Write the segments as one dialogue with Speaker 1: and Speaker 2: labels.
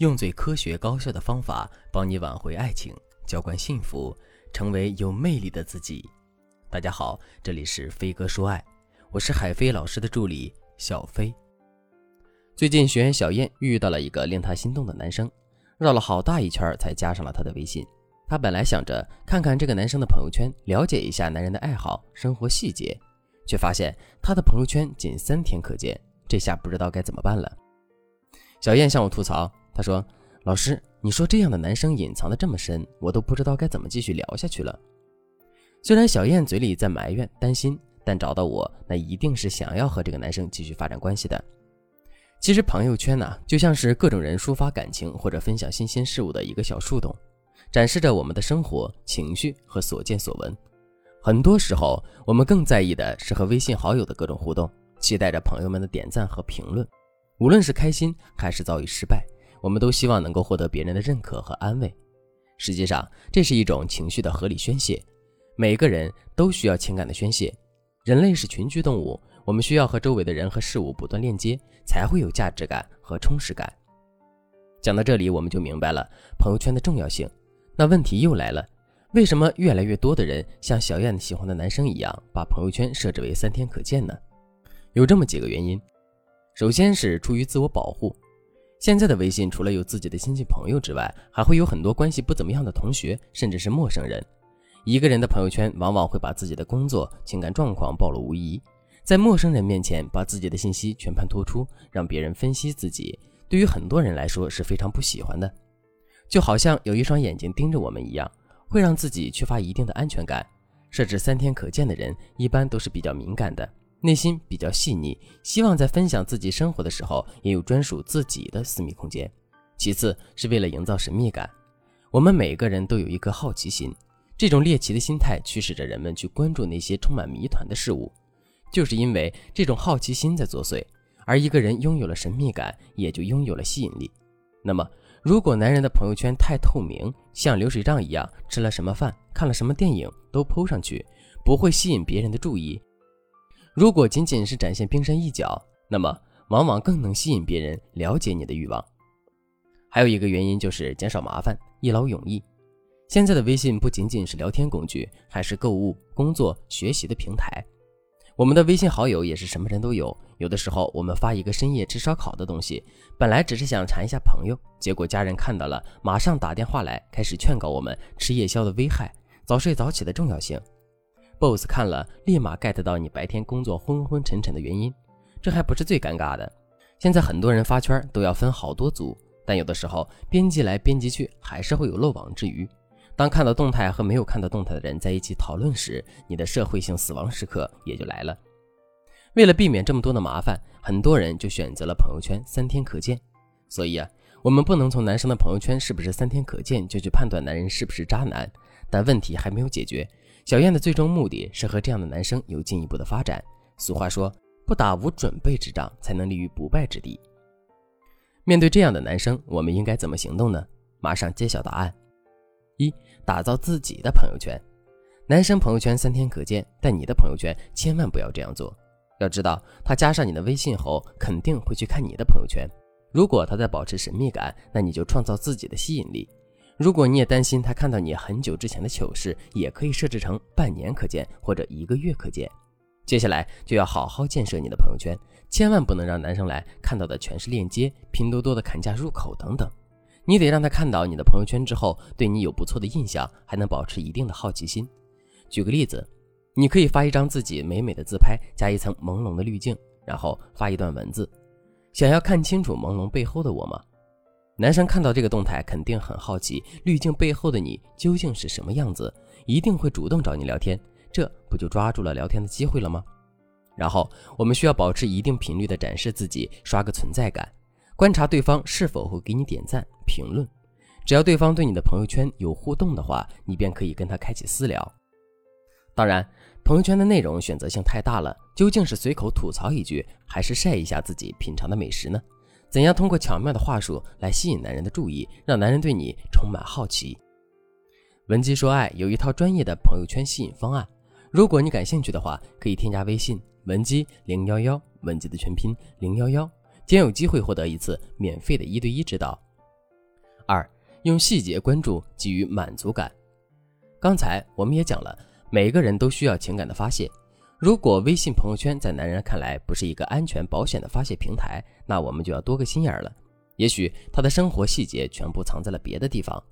Speaker 1: 用最科学高效的方法帮你挽回爱情，浇灌幸福，成为有魅力的自己。大家好，这里是飞哥说爱，我是海飞老师的助理小飞。最近学员小燕遇到了一个令她心动的男生，绕了好大一圈才加上了他的微信。她本来想着看看这个男生的朋友圈，了解一下男人的爱好、生活细节，却发现他的朋友圈仅三天可见，这下不知道该怎么办了。小燕向我吐槽。他说：“老师，你说这样的男生隐藏的这么深，我都不知道该怎么继续聊下去了。”虽然小燕嘴里在埋怨、担心，但找到我，那一定是想要和这个男生继续发展关系的。其实朋友圈呢，就像是各种人抒发感情或者分享新鲜事物的一个小树洞，展示着我们的生活、情绪和所见所闻。很多时候，我们更在意的是和微信好友的各种互动，期待着朋友们的点赞和评论，无论是开心还是遭遇失败。我们都希望能够获得别人的认可和安慰，实际上这是一种情绪的合理宣泄。每个人都需要情感的宣泄，人类是群居动物，我们需要和周围的人和事物不断链接，才会有价值感和充实感。讲到这里，我们就明白了朋友圈的重要性。那问题又来了，为什么越来越多的人像小燕喜欢的男生一样，把朋友圈设置为三天可见呢？有这么几个原因，首先是出于自我保护。现在的微信除了有自己的亲戚朋友之外，还会有很多关系不怎么样的同学，甚至是陌生人。一个人的朋友圈往往会把自己的工作、情感状况暴露无遗，在陌生人面前把自己的信息全盘托出，让别人分析自己，对于很多人来说是非常不喜欢的。就好像有一双眼睛盯着我们一样，会让自己缺乏一定的安全感。设置三天可见的人，一般都是比较敏感的。内心比较细腻，希望在分享自己生活的时候也有专属自己的私密空间。其次是为了营造神秘感，我们每个人都有一颗好奇心，这种猎奇的心态驱使着人们去关注那些充满谜团的事物。就是因为这种好奇心在作祟，而一个人拥有了神秘感，也就拥有了吸引力。那么，如果男人的朋友圈太透明，像流水账一样，吃了什么饭、看了什么电影都铺上去，不会吸引别人的注意。如果仅仅是展现冰山一角，那么往往更能吸引别人了解你的欲望。还有一个原因就是减少麻烦，一劳永逸。现在的微信不仅仅是聊天工具，还是购物、工作、学习的平台。我们的微信好友也是什么人都有。有的时候我们发一个深夜吃烧烤的东西，本来只是想馋一下朋友，结果家人看到了，马上打电话来，开始劝告我们吃夜宵的危害、早睡早起的重要性。Boss 看了，立马 get 到你白天工作昏昏沉沉的原因。这还不是最尴尬的，现在很多人发圈都要分好多组，但有的时候编辑来编辑去，还是会有漏网之鱼。当看到动态和没有看到动态的人在一起讨论时，你的社会性死亡时刻也就来了。为了避免这么多的麻烦，很多人就选择了朋友圈三天可见。所以啊，我们不能从男生的朋友圈是不是三天可见就去判断男人是不是渣男。但问题还没有解决。小燕的最终目的是和这样的男生有进一步的发展。俗话说，不打无准备之仗，才能立于不败之地。面对这样的男生，我们应该怎么行动呢？马上揭晓答案：一、打造自己的朋友圈。男生朋友圈三天可见，但你的朋友圈千万不要这样做。要知道，他加上你的微信后，肯定会去看你的朋友圈。如果他在保持神秘感，那你就创造自己的吸引力。如果你也担心他看到你很久之前的糗事，也可以设置成半年可见或者一个月可见。接下来就要好好建设你的朋友圈，千万不能让男生来看到的全是链接、拼多多的砍价入口等等。你得让他看到你的朋友圈之后，对你有不错的印象，还能保持一定的好奇心。举个例子，你可以发一张自己美美的自拍，加一层朦胧的滤镜，然后发一段文字：想要看清楚朦胧背后的我吗？男生看到这个动态，肯定很好奇滤镜背后的你究竟是什么样子，一定会主动找你聊天，这不就抓住了聊天的机会了吗？然后我们需要保持一定频率的展示自己，刷个存在感，观察对方是否会给你点赞、评论。只要对方对你的朋友圈有互动的话，你便可以跟他开启私聊。当然，朋友圈的内容选择性太大了，究竟是随口吐槽一句，还是晒一下自己品尝的美食呢？怎样通过巧妙的话术来吸引男人的注意，让男人对你充满好奇？文姬说爱有一套专业的朋友圈吸引方案，如果你感兴趣的话，可以添加微信文姬零幺幺，文姬的全拼零幺幺，将有机会获得一次免费的一对一指导。二，用细节关注给予满足感。刚才我们也讲了，每个人都需要情感的发泄。如果微信朋友圈在男人看来不是一个安全保险的发泄平台，那我们就要多个心眼了。也许他的生活细节全部藏在了别的地方。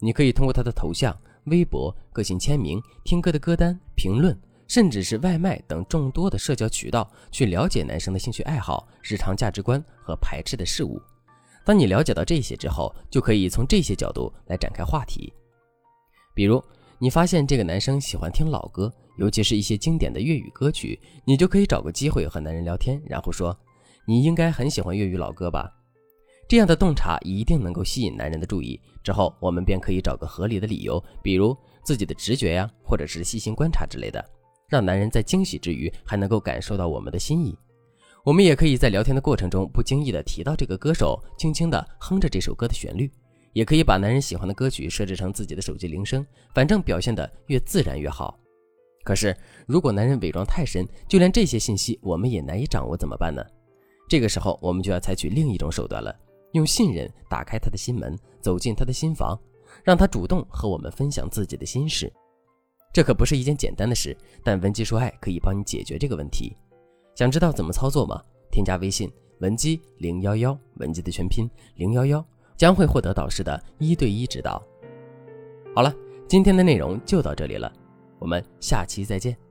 Speaker 1: 你可以通过他的头像、微博、个性签名、听歌的歌单、评论，甚至是外卖等众多的社交渠道，去了解男生的兴趣爱好、日常价值观和排斥的事物。当你了解到这些之后，就可以从这些角度来展开话题。比如，你发现这个男生喜欢听老歌，尤其是一些经典的粤语歌曲，你就可以找个机会和男人聊天，然后说：“你应该很喜欢粤语老歌吧？”这样的洞察一定能够吸引男人的注意，之后我们便可以找个合理的理由，比如自己的直觉呀，或者是细心观察之类的，让男人在惊喜之余还能够感受到我们的心意。我们也可以在聊天的过程中不经意的提到这个歌手，轻轻的哼着这首歌的旋律，也可以把男人喜欢的歌曲设置成自己的手机铃声，反正表现的越自然越好。可是如果男人伪装太深，就连这些信息我们也难以掌握，怎么办呢？这个时候我们就要采取另一种手段了。用信任打开他的心门，走进他的心房，让他主动和我们分享自己的心事。这可不是一件简单的事，但文姬说爱可以帮你解决这个问题。想知道怎么操作吗？添加微信文姬零幺幺，文姬的全拼零幺幺，将会获得导师的一对一指导。好了，今天的内容就到这里了，我们下期再见。